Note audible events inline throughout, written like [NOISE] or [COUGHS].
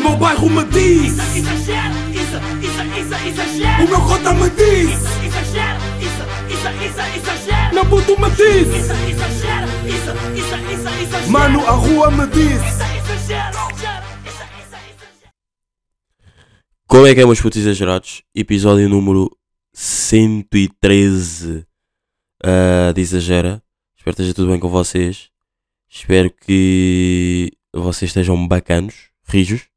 meu bairro me diz Isso, exagero, isso, isso, isso, exagero. O meu cota me diz Isso, exagero, isso, isso, isso, exagero. Meu puto me diz Isso, exagero, isso, isso, isso, exagero. Mano, a rua me diz Isso, exagero. Como é que é, meus putos exagerados? Episódio número 113 ah, de Exagera. Espero que esteja tudo bem com vocês. Espero que vocês estejam bacanos, rijos,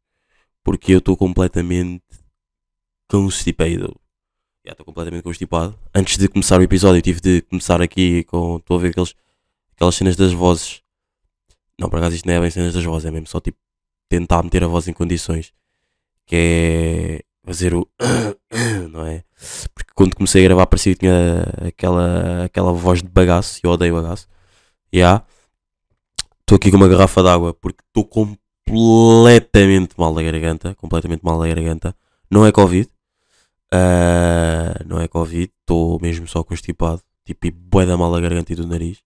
porque eu estou completamente constipado. Já estou completamente constipado. Antes de começar o episódio, eu tive de começar aqui com. Estou a ver aqueles, aquelas cenas das vozes. Não, por acaso isto não é bem cenas das vozes, é mesmo só tipo tentar meter a voz em condições que é fazer o [COUGHS] não é? Porque quando comecei a gravar parecia que tinha aquela, aquela voz de bagaço, eu odeio bagaço. Já. Estou aqui com uma garrafa de água porque estou completamente mal da garganta. Completamente mal da garganta. Não é Covid. Ah, não é Covid. Estou mesmo só constipado. Tipo, bué da mal da garganta e do nariz.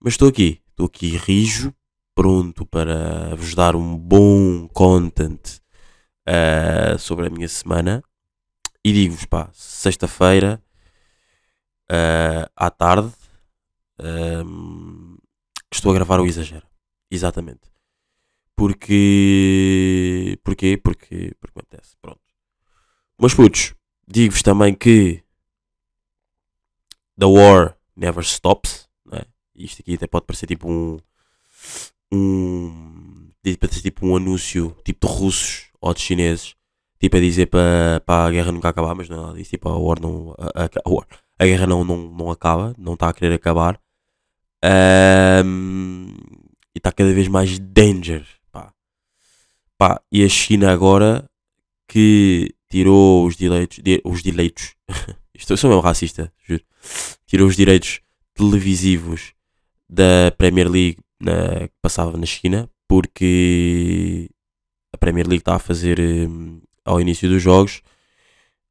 Mas estou aqui. Estou aqui rijo. Pronto para vos dar um bom content uh, sobre a minha semana e digo-vos, pá, sexta-feira uh, à tarde estou a gravar o Exagero. Exatamente. Porque. Porquê? Porque. Porque apetece. Pronto. Mas putos, digo-vos também que The War Never Stops. Não é? Isto aqui até pode parecer tipo um. Um. Pode parecer tipo um anúncio tipo de russos ou de chineses, tipo a dizer para pa a guerra nunca acabar, mas não é nada disso, tipo a, war não, a, a, a, war, a guerra não, não, não acaba, não está a querer acabar. Ahm, e está cada vez mais danger. Pá. E a China agora que tirou os direitos, di- os direitos, [LAUGHS] isto eu sou mesmo racista, juro, tirou os direitos televisivos da Premier League na, que passava na China, porque a Premier League está a fazer hum, ao início dos jogos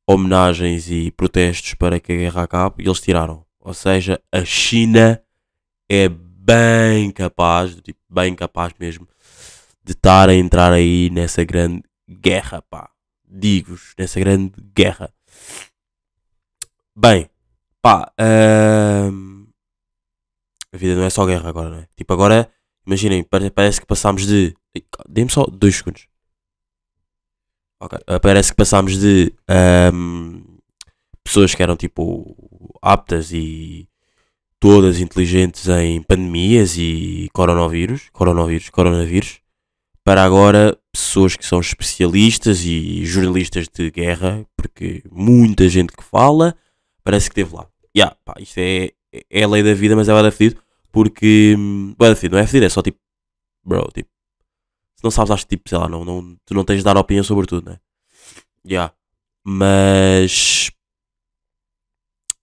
homenagens e protestos para que a guerra acabe e eles tiraram. Ou seja, a China é bem capaz, tipo, bem capaz mesmo, de estar a entrar aí nessa grande guerra, pá. Digo-vos, nessa grande guerra. Bem, pá, hum, a vida não é só guerra agora, não é? Tipo, agora, imaginem, pare- parece que passámos de. Dê-me só dois segundos. Ok. Uh, parece que passámos de ahm, pessoas que eram tipo aptas e todas inteligentes em pandemias e coronavírus, coronavírus, coronavírus, para agora pessoas que são especialistas e jornalistas de guerra, porque muita gente que fala parece que esteve lá. Yeah, pá, isto é, é a lei da vida, mas é bué da fedido, porque hum, bué da fedido, não é fedido, é só tipo, bro, tipo, se não sabes, acho tipo, sei lá, não, não, tu não tens de dar opinião sobre tudo, né? Já. Mas.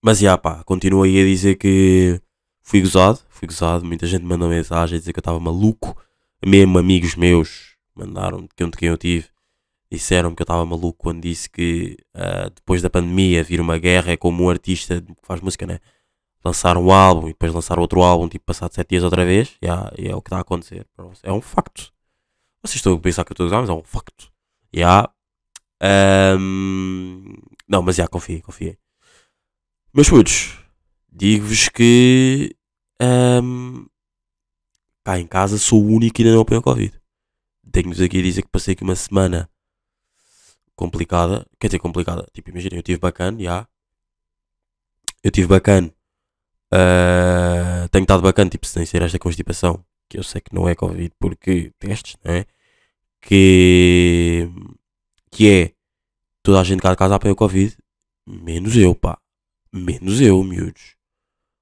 Mas já, pá, continuo aí a dizer que fui gozado, fui gozado. Muita gente mandou mensagem a dizer que eu estava maluco. Mesmo amigos meus mandaram, de quem, de quem eu tive, disseram que eu estava maluco quando disse que ah, depois da pandemia vir uma guerra é como um artista que faz música, né? Lançar um álbum e depois lançar outro álbum, tipo, passado sete dias outra vez. Já, e é o que está a acontecer. É um facto. Vocês estão a pensar que eu estou a gozar, mas é um facto. Já. Ahm, não, mas já, confiei, confiei. Meus putos, digo-vos que ahm, cá em casa sou o único que ainda não apanhou Covid. Tenho-vos aqui a dizer que passei aqui uma semana complicada. Quer dizer, complicada. Tipo, imaginem, eu tive bacana, já. Eu tive bacana. Ah, tenho estado bacana, tipo, sem ser esta constipação. Que eu sei que não é Covid porque testes, não é? Que que é toda a gente cá de casa apanhou Covid, menos eu, pá. Menos eu, miúdos.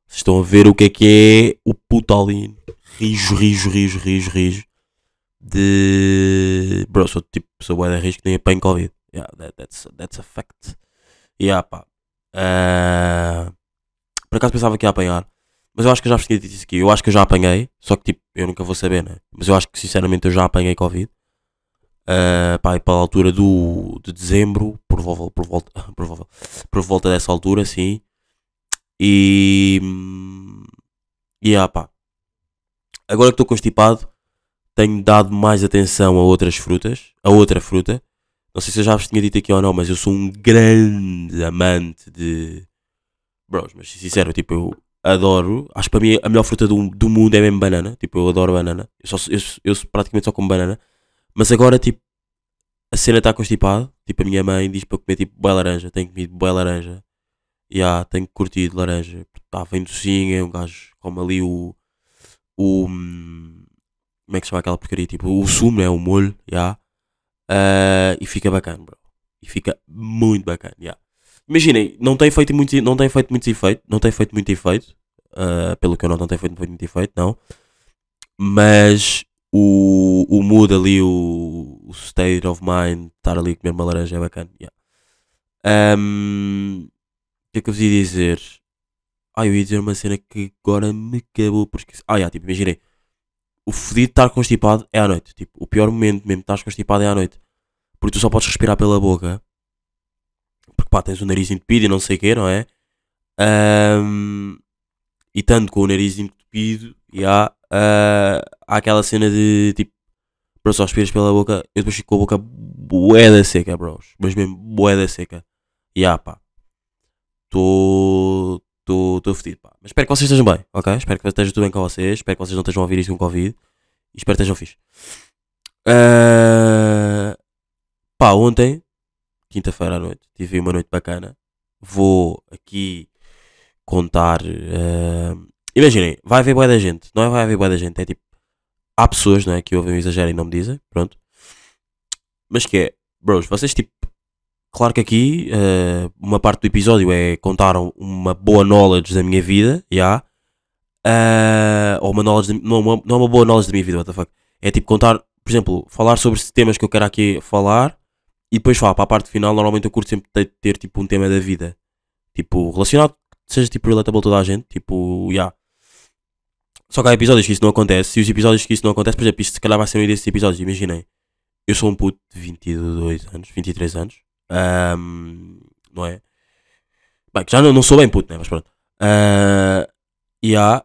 Vocês estão a ver o que é que é o putalino. Rijo, rijo, rijo, rijo, rijo. De. Bro, sou tipo, bué de risco que nem apanho Covid. Yeah, that, that's, that's a fact. Yeah, pá. Ah, por acaso pensava que ia apanhar. Mas eu acho que eu já vos tinha dito isso aqui. Eu acho que eu já apanhei. Só que tipo, eu nunca vou saber, né? Mas eu acho que sinceramente eu já apanhei Covid. Uh, pá, para a altura do, de dezembro, por, volta, por, volta, [LAUGHS] por, volta, por volta dessa altura, sim. E. hum, E ah, pá. Agora que estou constipado, tenho dado mais atenção a outras frutas, a outra fruta. Não sei se eu já vos tinha dito aqui ou não, mas eu sou um grande amante de. Bros, mas sincero, tipo, eu adoro. Acho que para mim a melhor fruta do, do mundo é mesmo banana. Tipo, eu adoro banana. Eu, só, eu, eu praticamente só como banana. Mas agora, tipo, a cena está constipada. Tipo, a minha mãe diz para comer tipo boa laranja. Tenho comido boa laranja. E yeah, tenho curtido laranja. Está bem docinha. Um gajo come ali o. O. hum, Como é que chama aquela porcaria? Tipo, o sumo, né? O molho. Yeah. Ah, e fica bacana, bro. E fica muito bacana. Yeah. Imaginem, não tem feito muito, não tem feito muito efeito. Não tem feito muito efeito. ah, pelo que eu não, não tem feito muito efeito, não. Mas o, o mood ali, o, o state of mind, estar ali a comer uma laranja é bacana. yeah. Ahm, o que é que eu vos ia dizer? Ah, eu ia dizer uma cena que agora me acabou por esquecer. Ah, yeah, tipo, imaginei. O fodido estar constipado é à noite. Tipo, o pior momento mesmo de estar constipado é à noite. Porque tu só podes respirar pela boca. Porque pá, tens o nariz entupido e não sei o que, não é? Ahm, e tanto com o nariz entupido, já, ah, há aquela cena de tipo, bro, só respiras pela boca, eu depois fico com a boca boeda seca, bros. Mas mesmo boeda seca. Yeah, pá. Estou. Estou fedido, pá. Mas espero que vocês estejam bem, ok? Espero que esteja tudo bem com vocês. Espero que vocês não estejam a ouvir isto com Covid. E espero que estejam fixe. Ah, pá, ontem, quinta-feira à noite, tive uma noite bacana. Vou aqui contar. ah, imaginem, vai haver boa da gente. Não é vai haver boa da gente, é tipo. Há pessoas, não é? Que ouvem o exagero e não me dizem. Pronto. Mas que é, bros, vocês tipo. Claro que aqui eh, uma parte do episódio é contar um- uma boa knowledge da minha vida, já. Eh, ou uma knowledge, de- não, uma, não é uma boa knowledge da minha vida, what the fuck. É tipo contar, por exemplo, falar sobre temas que eu quero aqui falar e depois falar para a parte final. Normalmente eu curto sempre ter, ter, tipo um tema da vida, tipo relacionado, seja tipo relatable toda a gente, tipo, já. Só que há episódios que isso não acontece. E os episódios que isso não acontece, por exemplo, isto se calhar vai ser um desses episódios. Imaginem, eu sou um puto de 22 anos, 23 anos. Ahm, não é? Bem, já não, não sou bem puto, né? Mas pronto. Ah, e há,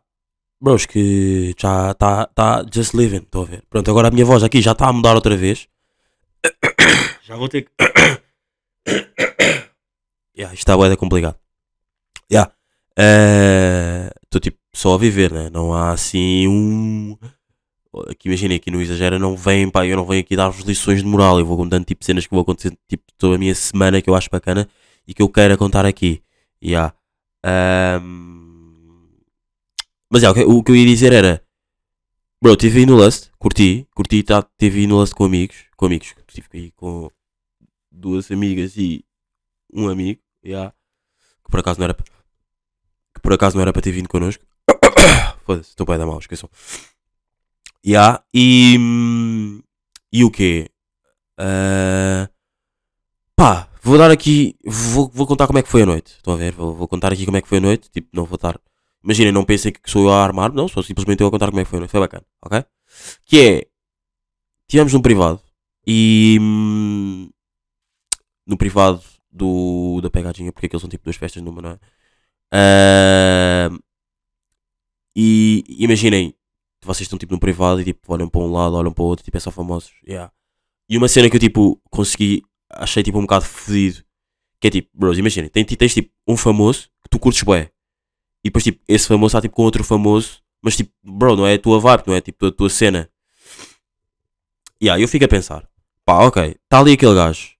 bros, que já está tá just living, estou a ver. Pronto, agora a minha voz aqui já está a mudar outra vez. [COUGHS] Já vou ter que. [COUGHS] yeah, isto está da complicado. Yeah. Estou tipo só a viver, né? Não há assim um. Aqui imaginei, aqui no Exagera não vem, pá, eu não venho aqui dar-vos lições de moral. Eu vou contando tipo cenas que vou acontecer tipo toda a minha semana que eu acho bacana e que eu queira contar aqui. Yeah. Ahm, Mas yeah, o, que, eu ia dizer era. Bro, estive aí no Lust, curti, curti, tá, estive aí no Lust com amigos, com amigos, estive aí com duas amigas e um amigo, yeah, que por acaso não era que por acaso não era para ter vindo connosco. [COUGHS] Foda-se, estou bem da mal, esqueçam. Yeah, e. E o quê? Ah, pá, vou dar aqui. Vou, vou contar como é que foi a noite. Estão a ver? Vou, vou contar aqui como é que foi a noite. Tipo, não vou estar. Imaginem, não pensem que sou eu a armar. Não, sou simplesmente eu a contar como é que foi a noite. Foi bacana, ok? Que é. Tivemos num privado. E. No privado do, da pegadinha, porque aqueles são tipo duas festas numa, não é? Ah, e imaginem, vocês estão tipo no privado e tipo olham para um lado, olham para o outro, tipo é só famosos. Yeah. E uma cena que eu tipo consegui, achei tipo um bocado fodido, que é tipo, bros, imaginem, tem, tens tipo um famoso que tu curtes bué. E depois tipo, esse famoso está tipo com outro famoso, mas tipo, bro, não é a tua vibe, não é tipo a tua cena. E yeah, eu fico a pensar, pá, ok, está ali aquele gajo,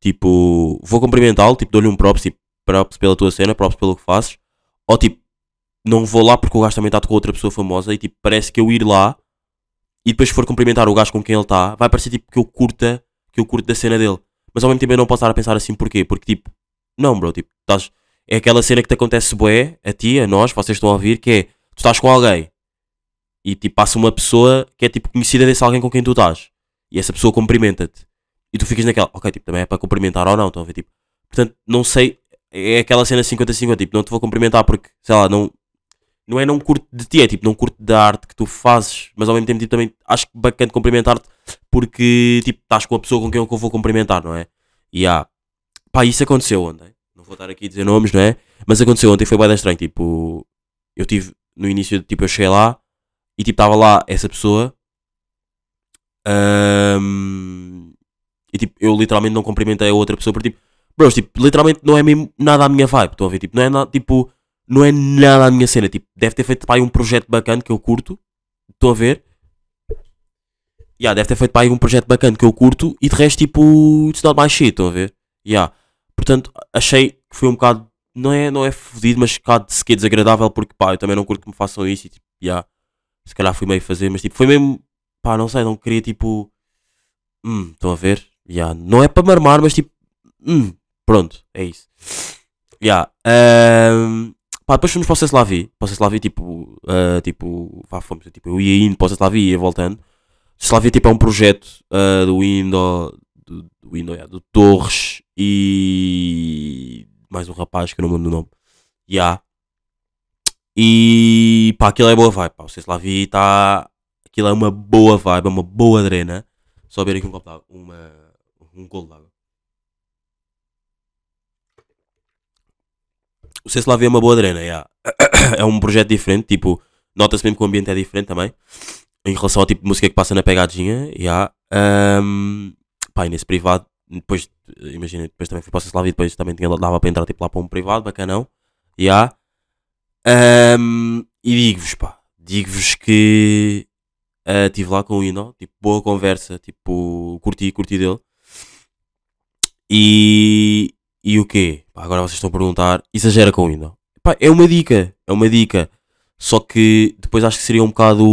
tipo, vou cumprimentá-lo, tipo, dou-lhe um props, tipo, props pela tua cena, props pelo que fazes, ou tipo, não vou lá porque o gajo também está com outra pessoa famosa e tipo, parece que eu ir lá e depois for cumprimentar o gajo com quem ele está, vai parecer tipo que eu curta, que eu curto da cena dele. Mas ao mesmo tempo eu não posso estar a pensar assim porquê? Porque tipo, não bro, tipo, estás, é aquela cena que te acontece bué, a ti, a nós, vocês estão a ouvir, que é, tu estás com alguém e tipo passa uma pessoa que é tipo conhecida desse alguém com quem tu estás e essa pessoa cumprimenta-te e tu ficas naquela, ok, tipo, também é para cumprimentar ou não, estão a ver, tipo, portanto, não sei, é aquela cena 50-50, tipo, não te vou cumprimentar porque, sei lá, não, não é não curto de ti, é tipo, não curto da arte que tu fazes, mas ao mesmo tempo tipo, também acho bacana cumprimentar-te porque tipo, estás com a pessoa com quem eu vou cumprimentar, não é? E há, pá, isso aconteceu ontem. Não vou estar aqui a dizer nomes, não é? Mas aconteceu ontem, foi bem estranho. Tipo, eu tive no início, tipo, eu cheguei lá e tipo, estava lá essa pessoa Ahm, e tipo, eu literalmente não cumprimentei a outra pessoa porque tipo, bros, tipo, literalmente não é mesmo nada a minha vibe. Estão a ver? Tipo, não é nada, tipo, não é nada a minha cena. Tipo, deve ter feito pá, aí um projeto bacana que eu curto. Estão a ver? Yeah, deve ter feito pá, aí um projeto bacana que eu curto e de resto, tipo, it's not my shit. Estão a ver? Yeah. Portanto, achei que foi um bocado, não é, não é fodido, mas um bocado sequer desagradável porque pá, eu também não curto que me façam isso e tipo, yeah, se calhar fui meio fazer, mas tipo, foi mesmo, pá, não sei, não queria tipo, hum, estão a ver? Yeah, não é para marmar, mas tipo, hum, pronto, é isso. Yeah, ahm, pá, depois fomos para o Ceslavi, para o Ceslavi, tipo, ah, tipo, vá, fomos, tipo, eu ia indo para o Ceslavi e ia voltando. Ceslavi, tipo, é um projeto ah, do Indo, do, do, Indo, yeah, do Torres e mais um rapaz que eu não me lembro do nome. Yeah. E pá, aquilo é boa vibe, pá, o Ceslavi está, aquilo é uma boa vibe, é uma boa drena. Só beber aqui um copo d'água, uma, um golo. O Ceslavi é uma boa drena, yeah. [COUGHS] é um projeto diferente, tipo, nota-se mesmo que o ambiente é diferente também. Em relação ao tipo de música que passa na pegadinha, yeah. Um, pá, e nesse privado, depois, imagina, depois também fui para o Ceslavi, depois também tinha, dava para entrar tipo, lá para um privado, bacanão, yeah. Um, e digo-vos, pá, digo-vos que estive lá com o Ino, tipo, boa conversa, tipo, curti, curti dele. E, e o quê? Pá, agora vocês estão a perguntar, exagera com o Ino. Pá, é uma dica, é uma dica. Só que depois acho que seria um bocado.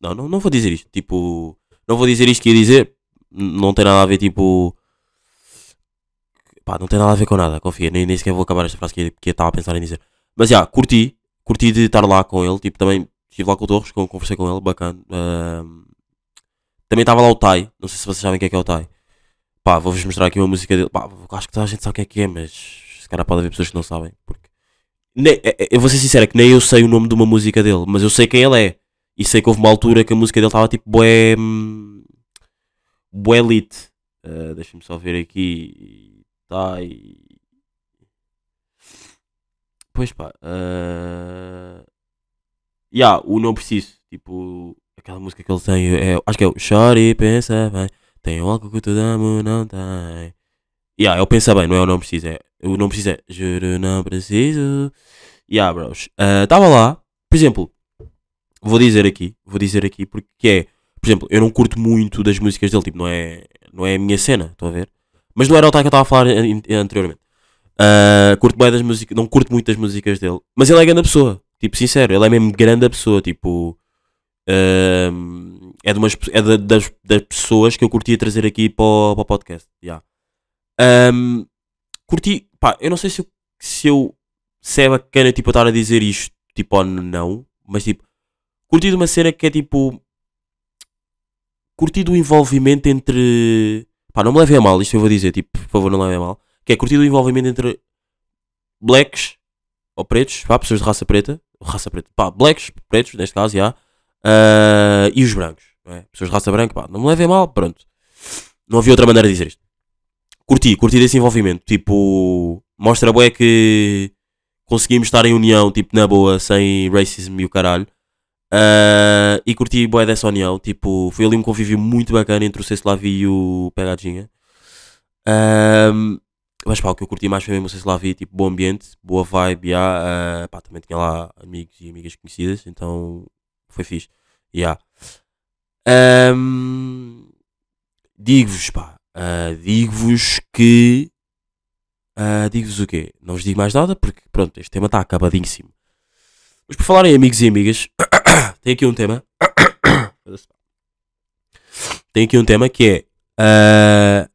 Não, não, não vou dizer isto. Tipo, não vou dizer isto que ia dizer. Não tem nada a ver, tipo. Pá, não tem nada a ver com nada, confia. Nem, nem sequer vou acabar esta frase que, que eu estava a pensar em dizer. Mas já, curti. Curti de estar lá com ele. Tipo, também estive lá com o Torres, con- conversei com ele, bacana. Ahm, também estava lá o Tai. Não sei se vocês sabem quem é que é o Tai. Pá, vou-vos mostrar aqui uma música dele. Pá, acho que toda a gente sabe o que é que é, mas se calhar pode haver pessoas que não sabem. Porque... Nem- é- é- eu vou ser sincero, é que nem eu sei o nome de uma música dele, mas eu sei quem ele é. E sei que houve uma altura que a música dele estava tipo bué. hum, bué lit. Ah, Deixa-me só ver aqui. Tá aí. Pois pá. Uh... Yeah, o não preciso. Tipo, aquela música que ele tem. É, acho que é o Chore pensa bem. Tem algo que tu damos, não tem. Yeah, o pensa bem, não é o não preciso. É, o não preciso é. Juro, não preciso. Yeah, bros. Estava lá. Por exemplo, vou dizer aqui. Vou dizer aqui porque é. Por exemplo, eu não curto muito das músicas dele. Tipo, não é, não é a minha cena. Estão a ver? Mas não era o tal que eu estava a falar an- anteriormente. Ah, curto bem das músicas, não curto muito das músicas dele, mas ele é grande pessoa, tipo, sincero, ele é mesmo grande pessoa, tipo, ahm, é, de umas, é da- das, das pessoas que eu curtia trazer aqui para o, para o podcast. Yeah. Ahm, curti, pá, eu não sei se eu, se eu se é bacana tipo, estar a dizer isto, tipo, ou não, mas tipo, curti de uma cena que é tipo, curti do envolvimento entre, pá, não me levem a mal, isto eu vou dizer, tipo, por favor, não levem a mal que é curtir o envolvimento entre blacks ou pretos, pá, pessoas de raça preta, raça preta, pá, blacks, pretos, neste caso, já, ah, e os brancos, é? pessoas de raça branca, pá, não me levem mal, pronto. Não havia outra maneira de dizer isto. Curti, curti desse envolvimento, tipo, mostra bué que conseguimos estar em união, tipo, na boa, sem racism e o caralho. Ah, e curti bué dessa união, tipo, foi ali um convívio muito bacana entre o Ceslavi e o Pegadinha. Ahm, mas pá, o que eu curti mais foi mesmo o Ceslavi, tipo, bom ambiente, boa vibe, yeah, ah, pá, também tinha lá amigos e amigas conhecidas, então foi fixe. Yeah. Ahm, digo-vos, pá, ah, digo-vos que. ah, digo-vos o quê? Não vos digo mais nada porque, pronto, este tema está acabadíssimo. Mas por falar em amigos e amigas, [COUGHS] tem aqui um tema. [COUGHS] tem aqui um tema que é. ah,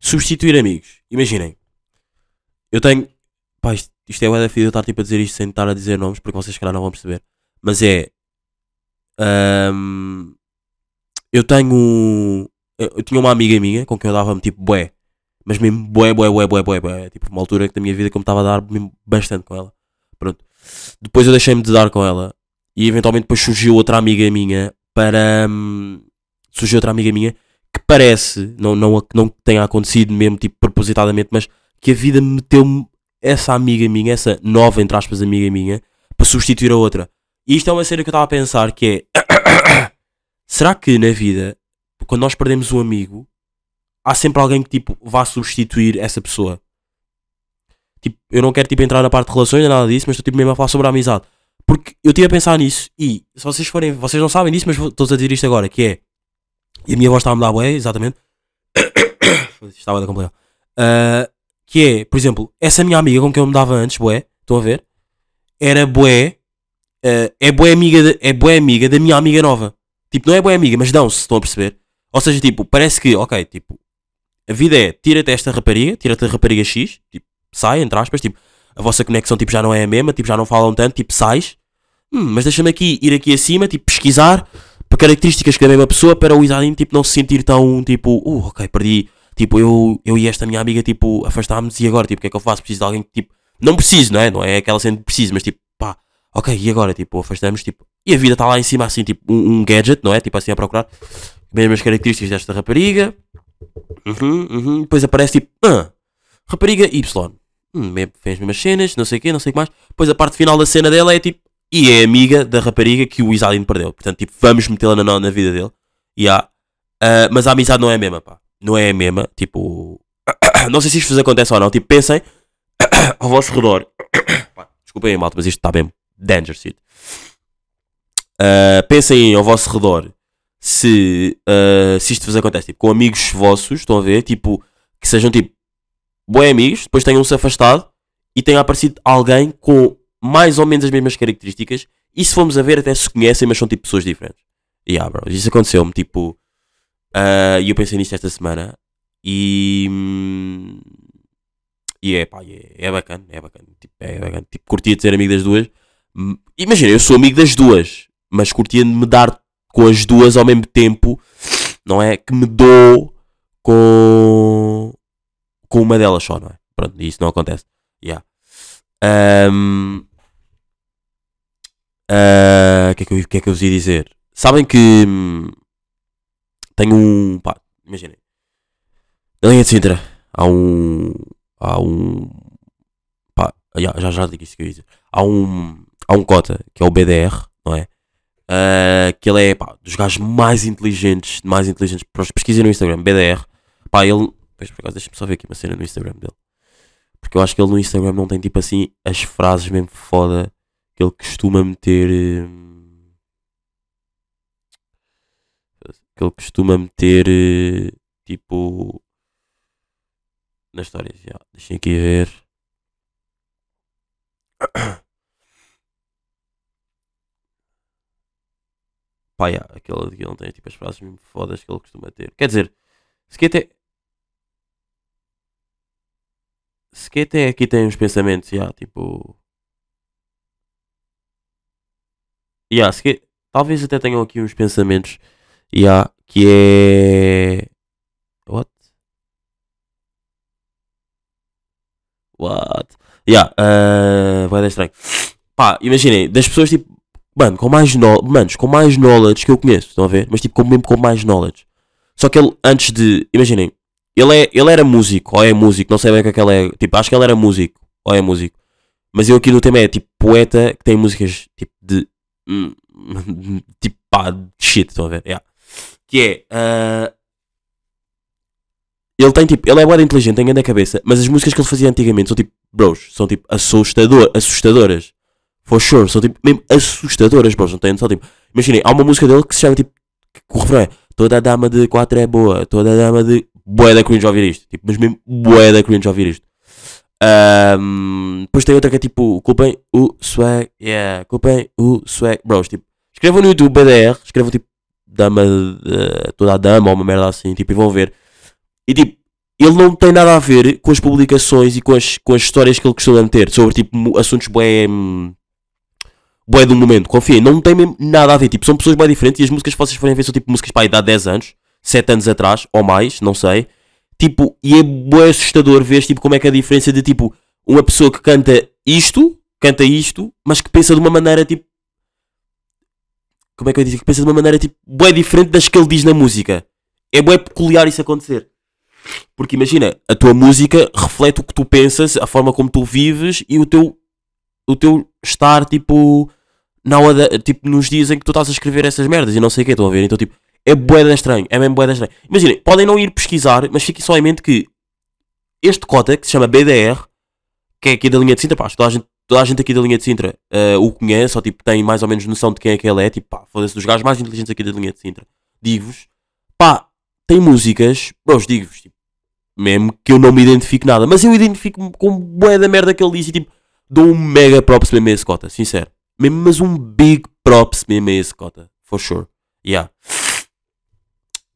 substituir amigos. Imaginem. Eu tenho. Pá, isto, isto é o eu estar tipo a dizer isto sem estar a dizer nomes porque vocês se calhar não vão perceber. Mas é. ahm, eu tenho. Eu, tinha uma amiga minha com quem eu dava-me tipo bué. Mas mesmo bué, bué, bué, bué, bué, bué. Tipo, uma altura da minha vida que eu me estava a dar bastante com ela. Pronto. Depois eu deixei-me de dar com ela. E eventualmente depois surgiu outra amiga minha para. hum, surgiu outra amiga minha que parece, não, não, não tenha acontecido mesmo, tipo, propositadamente, mas que a vida meteu-me essa amiga minha, essa nova, entre aspas, amiga minha, para substituir a outra. E isto é uma cena que eu estava a pensar, que é... [COUGHS] será que na vida, quando nós perdemos um amigo, há sempre alguém que tipo vá substituir essa pessoa? Tipo, eu não quero tipo entrar na parte de relações, nem nada disso, mas estou tipo mesmo a falar sobre a amizade. Porque eu estive a pensar nisso e se vocês forem, vocês não sabem disso, mas estou a dizer isto agora, que é. E a minha voz está a mudar bué, exatamente. [COUGHS] Estava a complicado. Ah, que é, por exemplo, essa minha amiga com quem eu me dava antes, bué, estão a ver? Era bué, ah, é bué amiga, de- é bué amiga da minha amiga nova. Tipo, não é bué amiga, mas dão-se, estão a perceber? Ou seja, tipo, parece que, ok, tipo, a vida é, tira-te esta rapariga, tira-te a rapariga X, tipo, sai, entre aspas, tipo, a vossa conexão, tipo, já não é a mesma, tipo, já não falam tanto, tipo, sais, Hum, mas deixa-me aqui, ir aqui acima, tipo, pesquisar para características da mesma pessoa para o Isadinho, tipo, não se sentir tão, tipo, uh, ok, perdi, tipo, eu, eu e esta minha amiga, tipo, afastámos e agora, tipo, o que é que eu faço? Preciso de alguém que, tipo, não preciso, não é? Não é aquela cena de preciso, mas, tipo, ok, e agora, tipo, afastamos, tipo, e a vida está lá em cima, assim, tipo, um, um gadget, não é? Tipo, assim, a procurar, mesmas características desta rapariga, uhum, uhum, depois aparece, tipo, ah, rapariga Y, hum, fez as mesmas cenas, não sei o quê, não sei o que mais, depois a parte final da cena dela é, tipo, e é amiga da rapariga que o Isadine perdeu. Portanto, tipo, vamos metê-la na, na vida dele. E há. Ah, mas a amizade não é a mesma, pá. Não é a mesma. Tipo. [COUGHS] não sei se isto vos acontece ou não. Tipo, pensem [COUGHS] ao vosso redor. [COUGHS] Desculpem, malta, mas isto está bem danger shit. Ah, pensem ao vosso redor se, ah, se isto vos acontece. Tipo, com amigos vossos, estão a ver? Tipo, que sejam tipo. Bons amigos, depois tenham-se afastado e tenha aparecido alguém com mais ou menos as mesmas características e se formos a ver até se conhecem, mas são tipo pessoas diferentes. E yeah, bro, isso aconteceu-me, tipo, ah, e eu pensei nisto esta semana e hum, e é pá, é, é bacana, é bacana, tipo, é bacana, tipo, curtia de ser amigo das duas. Imagina, eu sou amigo das duas, mas curtia de me dar com as duas ao mesmo tempo, não é? Que me dou com com uma delas só, não é? Pronto, isso não acontece. Yeah. Ahm, ah, O que, é que, que é que eu vos ia dizer? Sabem que hum, tenho um. Pá, imaginem. Na linha de Sintra há um. Há um. Pá, já, já digo isso que eu ia dizer. Há um. Há um cota que é o BDR, não é? Ah, que ele é pá, dos gajos mais inteligentes, mais inteligentes. Pesquisem no Instagram, BDR. Pá, ele. Pois, por acaso, deixa-me só ver aqui uma cena no Instagram dele. Porque eu acho que ele no Instagram não tem tipo assim as frases mesmo foda que ele costuma meter. hum, Que ele costuma meter tipo nas histórias. Já, deixem aqui ver. [COUGHS] Pá, já, aquele não tem tipo as frases mesmo fodas que ele costuma ter. Quer dizer, até. Se que até aqui tem uns pensamentos, já, tipo. Se que- talvez até tenham aqui uns pensamentos, ya, que é. What? What? Ya, uh, vai dar estranho. Pá, imaginem, das pessoas tipo, mano, com mais no, manos, com mais knowledge que eu conheço, estão a ver? Mas tipo, com, mesmo com mais knowledge. Só que ele, antes de, imaginem, ele, é, ele era músico, ou é músico, não sei bem o que é que ele é, tipo, acho que ele era músico, ou é músico. Mas eu aqui no tema é tipo poeta que tem músicas tipo de hum, [LAUGHS] tipo pá, shit, estão a ver? Yeah. Que é ah, ele tem tipo, ele é bué inteligente, tem grande cabeça, mas as músicas que ele fazia antigamente são tipo, bros, são tipo assustador, assustadoras. For sure, são tipo mesmo assustadoras, bros, não tem noção, tipo, imaginem, há uma música dele que se chama tipo, que o refrão é Toda a dama de 4 é boa, toda a dama de. Bué da cringe ouvir isto, tipo, mas mesmo bué da cringe ouvir isto. Ahm, depois tem outra que é tipo, culpem o swag, yeah, culpem o swag, bros, tipo, escrevam no YouTube BDR, escrevam tipo, dama, de- toda a dama ou uma merda assim, tipo, e vão ver. E tipo, ele não tem nada a ver com as publicações e com as, com as histórias que ele costuma meter sobre tipo assuntos bué, bué do momento. Confiem, não tem mesmo nada a ver. Tipo, são pessoas bem diferentes e as músicas que vocês forem ver são tipo músicas para aí de há 10 anos, 7 anos atrás ou mais, não sei. Tipo, e é bué assustador ver tipo, como é que é a diferença de tipo uma pessoa que canta isto, canta isto, mas que pensa de uma maneira tipo. Como é que eu digo? Que pensa de uma maneira tipo bué diferente das que ele diz na música. É bué peculiar isso acontecer. Porque imagina, a tua música reflete o que tu pensas, a forma como tu vives e o teu, o teu estar tipo, na hora tipo nos dias em que tu estás a escrever essas merdas e não sei o que, estão a ver? Então tipo, É boeda estranho, é mesmo boeda estranho. Imaginem, podem não ir pesquisar, mas fiquem só em mente que este cota, que se chama BDR, que é aqui da linha de Sintra, pá, toda a gente, toda a gente aqui da linha de Sintra eh, o conhece, ou tipo, tem mais ou menos noção de quem é que ele é, tipo, pá, foda-se dos gajos mais inteligentes aqui da linha de Sintra. Digo-vos, pá, tem músicas, bros, digo-vos, tipo, mesmo que eu não me identifique nada, mas eu identifico-me com bué da merda que ele diz e tipo, dou um mega props mesmo a esse cota, sincero. Mesmo, mas um big props mesmo a esse cota, for sure. Yeah.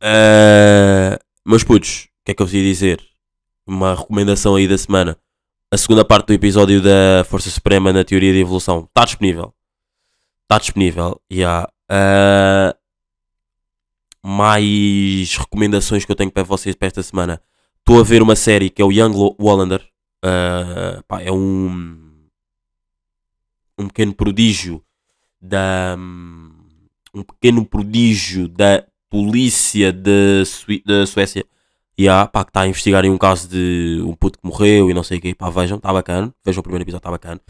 Eh, meus putos, o que é que eu vos ia dizer? Uma recomendação aí da semana. A segunda parte do episódio da Força Suprema na Teoria da Evolução está disponível. Está disponível. Yeah. Eh, mais recomendações que eu tenho para vocês para esta semana. Estou a ver uma série que é o Young Wallander. Eh, pá, é um um pequeno prodígio da um pequeno prodígio da polícia de Sui- da Suécia. Yeah, pá, que está a investigar em um caso de um puto que morreu e não sei o que pá, vejam, está bacana. Vejam o primeiro episódio, está bacana.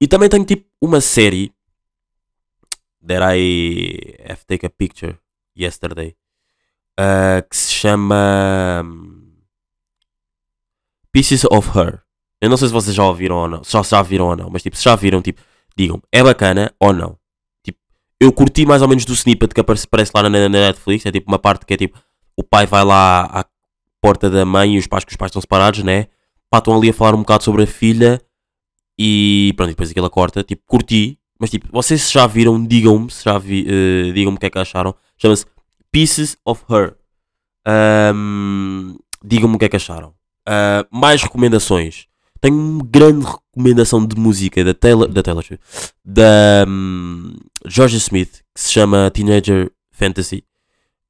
E também tenho tipo uma série that I have take a picture yesterday uh, que se chama um, Pieces of Her eu não sei se vocês já ouviram ou não, se já, já viram ou não, mas tipo, se já viram, tipo, digam, é bacana ou não. Tipo, eu curti mais ou menos do snippet que aparece, lá na, na Netflix, é tipo uma parte que é tipo, o pai vai lá à porta da mãe e os pais, que os pais estão separados, né? Pá, estão ali a falar um bocado sobre a filha e pronto, depois aquilo corta, tipo, curti, mas tipo, vocês já viram, digam-me, se já vi, eh, digam-me o que é que acharam. Chama-se Pieces of Her. Ahm, digam-me o que é que acharam. Ah, mais recomendações. Tenho uma grande recomendação de música da Taylor, da Taylor da hum, Georgia Smith, que se chama Teenager Fantasy.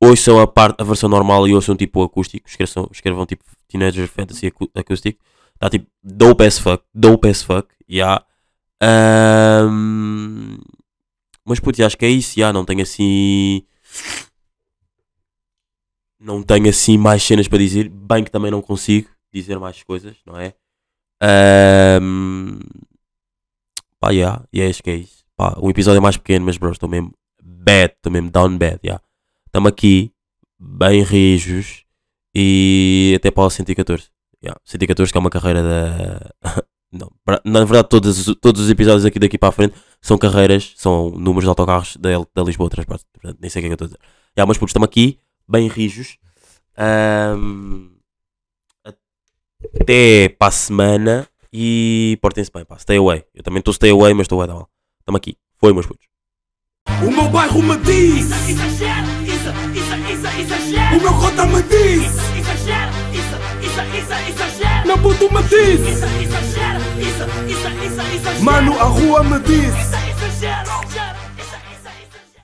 Ouçam a, parte, a versão normal e ouçam tipo acústico. Escrevam, escrevam tipo Teenager Fantasy acústico. Está tipo dope as fuck, dope as fuck, yeah. Ahm, mas putz, acho que é isso, yeah, não tenho assim. Não tenho assim mais cenas para dizer. Bem que também não consigo dizer mais coisas, não é? Ahm, pá, yeah, e acho que é isso. Pá, o episódio é mais pequeno, mas bro, estou mesmo bad, estou mesmo down bad, yeah. Estamos aqui, bem rijos, e até para o 114. Yeah, 114 que é uma carreira da... [LAUGHS] não, na verdade todos, os- todos os episódios aqui daqui para a frente são carreiras, são números de autocarros da, da Lisboa Transporte, nem sei o que é que eu estou a dizer. Yeah, mas estamos aqui, bem rijos. Ahm, até para a semana e portem-se bem, pá, stay away. Eu também estou stay away, mas estou a dar mal. Estamos aqui. Foi, meus putos. O meu bairro me diz, Isso, isso, isso, isso, o meu cota me diz, Isso, exagero, isso, isso, isso, me diz, Isso, isso, isso, isso, mano a rua me diz.